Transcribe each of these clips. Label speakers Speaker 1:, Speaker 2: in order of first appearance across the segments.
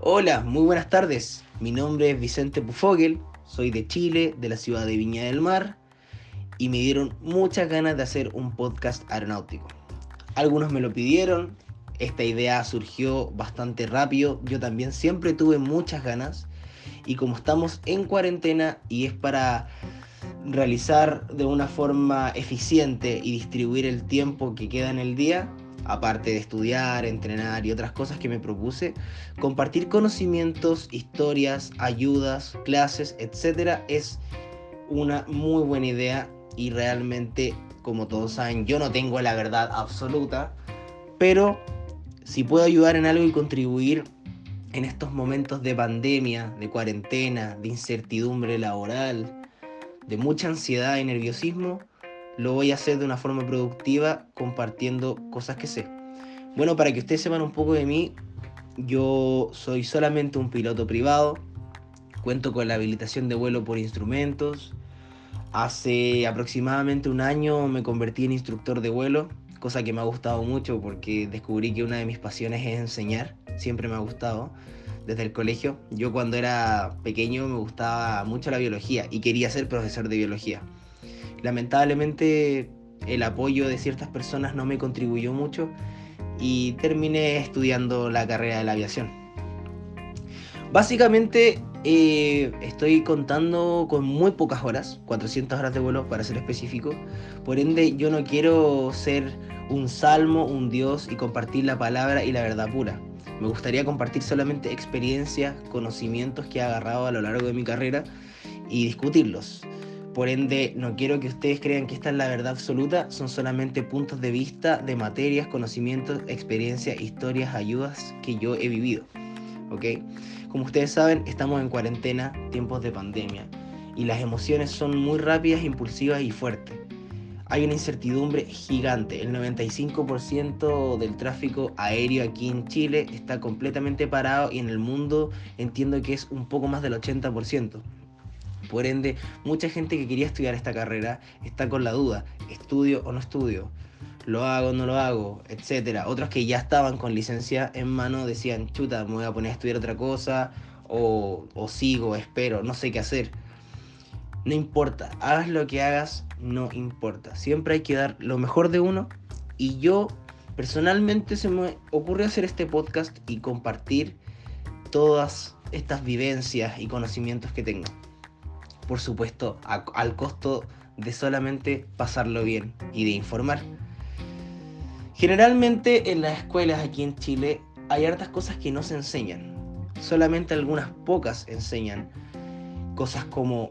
Speaker 1: Hola, muy buenas tardes. Mi nombre es Vicente Pufogel, soy de Chile, de la ciudad de Viña del Mar, y me dieron muchas ganas de hacer un podcast aeronáutico. Algunos me lo pidieron, esta idea surgió bastante rápido, yo también siempre tuve muchas ganas, y como estamos en cuarentena y es para realizar de una forma eficiente y distribuir el tiempo que queda en el día, aparte de estudiar, entrenar y otras cosas que me propuse, compartir conocimientos, historias, ayudas, clases, etcétera, es una muy buena idea y realmente, como todos saben, yo no tengo la verdad absoluta, pero si puedo ayudar en algo y contribuir en estos momentos de pandemia, de cuarentena, de incertidumbre laboral, de mucha ansiedad y nerviosismo, lo voy a hacer de una forma productiva compartiendo cosas que sé. Bueno, para que ustedes sepan un poco de mí, yo soy solamente un piloto privado, cuento con la habilitación de vuelo por instrumentos. Hace aproximadamente un año me convertí en instructor de vuelo, cosa que me ha gustado mucho porque descubrí que una de mis pasiones es enseñar, siempre me ha gustado desde el colegio. Yo cuando era pequeño me gustaba mucho la biología y quería ser profesor de biología lamentablemente el apoyo de ciertas personas no me contribuyó mucho y terminé estudiando la carrera de la aviación. Básicamente eh, estoy contando con muy pocas horas, 400 horas de vuelo para ser específico, por ende yo no quiero ser un salmo, un dios y compartir la palabra y la verdad pura. Me gustaría compartir solamente experiencias, conocimientos que he agarrado a lo largo de mi carrera y discutirlos. Por ende, no quiero que ustedes crean que esta es la verdad absoluta, son solamente puntos de vista de materias, conocimientos, experiencias, historias, ayudas que yo he vivido. ¿Ok? Como ustedes saben, estamos en cuarentena, tiempos de pandemia, y las emociones son muy rápidas, impulsivas y fuertes. Hay una incertidumbre gigante. El 95% del tráfico aéreo aquí en Chile está completamente parado y en el mundo entiendo que es un poco más del 80%. Por ende, mucha gente que quería estudiar esta carrera está con la duda, ¿estudio o no estudio? ¿Lo hago o no lo hago? Etcétera. Otros que ya estaban con licencia en mano decían, chuta, me voy a poner a estudiar otra cosa, o, o sigo, espero, no sé qué hacer. No importa, hagas lo que hagas, no importa. Siempre hay que dar lo mejor de uno. Y yo, personalmente, se me ocurrió hacer este podcast y compartir todas estas vivencias y conocimientos que tengo por supuesto, al costo de solamente pasarlo bien y de informar. Generalmente en las escuelas aquí en Chile hay hartas cosas que no se enseñan. Solamente algunas pocas enseñan cosas como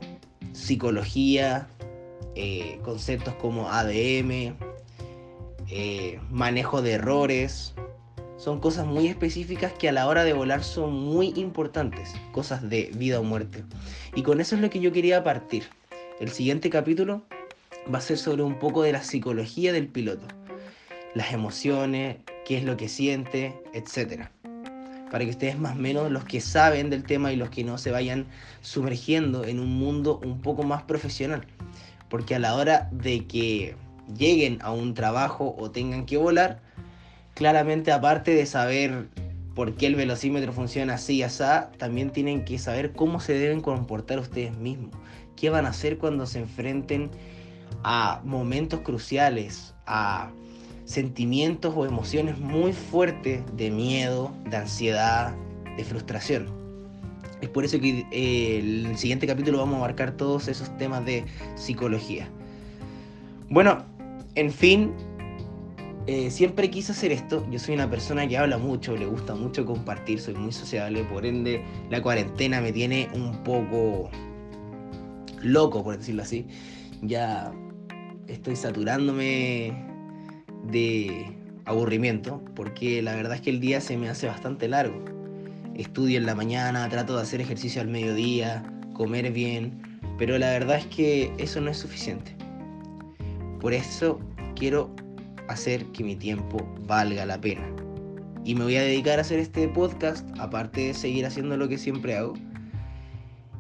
Speaker 1: psicología, eh, conceptos como ADM, eh, manejo de errores, son cosas muy específicas que a la hora de volar son muy importantes, cosas de vida o muerte. Y con eso es lo que yo quería partir. El siguiente capítulo va a ser sobre un poco de la psicología del piloto, las emociones, qué es lo que siente, etc. Para que ustedes más o menos los que saben del tema y los que no se vayan sumergiendo en un mundo un poco más profesional. Porque a la hora de que lleguen a un trabajo o tengan que volar, claramente aparte de saber por qué el velocímetro funciona así y así, también tienen que saber cómo se deben comportar ustedes mismos. ¿Qué van a hacer cuando se enfrenten a momentos cruciales, a sentimientos o emociones muy fuertes de miedo, de ansiedad, de frustración? Es por eso que eh, el siguiente capítulo vamos a abarcar todos esos temas de psicología. Bueno, en fin, eh, siempre quise hacer esto. Yo soy una persona que habla mucho, le gusta mucho compartir, soy muy sociable, por ende la cuarentena me tiene un poco loco, por decirlo así. Ya estoy saturándome de aburrimiento, porque la verdad es que el día se me hace bastante largo. Estudio en la mañana, trato de hacer ejercicio al mediodía, comer bien, pero la verdad es que eso no es suficiente. Por eso quiero hacer que mi tiempo valga la pena. Y me voy a dedicar a hacer este podcast, aparte de seguir haciendo lo que siempre hago.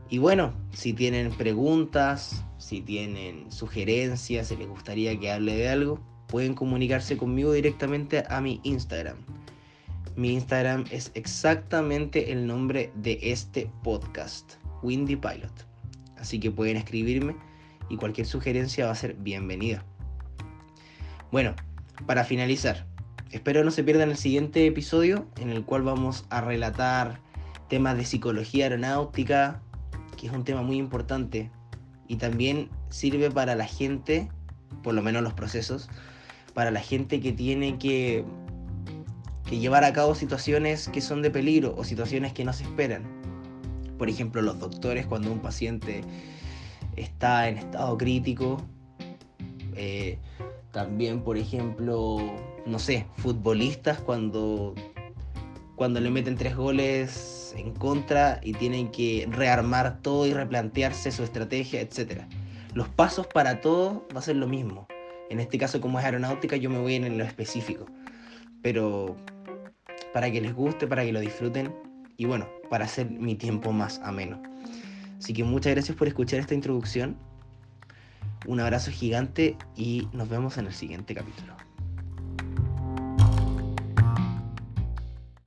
Speaker 1: Y bueno, si tienen preguntas, si tienen sugerencias, si les gustaría que hable de algo, pueden comunicarse conmigo directamente a mi Instagram. Mi Instagram es exactamente el nombre de este podcast, Windy Pilot. Así que pueden escribirme y cualquier sugerencia va a ser bienvenida. Bueno, para finalizar, espero no se pierdan el siguiente episodio en el cual vamos a relatar temas de psicología aeronáutica, que es un tema muy importante y también sirve para la gente, por lo menos los procesos, para la gente que tiene que, llevar a cabo situaciones que son de peligro o situaciones que no se esperan. Por ejemplo, los doctores cuando un paciente está en estado crítico. Eh, también, por ejemplo, no sé, futbolistas cuando, cuando le meten tres goles en contra y tienen que rearmar todo y replantearse su estrategia, etc. Los pasos para todo va a ser lo mismo. En este caso, como es aeronáutica, yo me voy en lo específico. Pero para que les guste, para que lo disfruten y bueno, para hacer mi tiempo más ameno. Así que muchas gracias por escuchar esta introducción. Un abrazo gigante y nos vemos en el siguiente capítulo.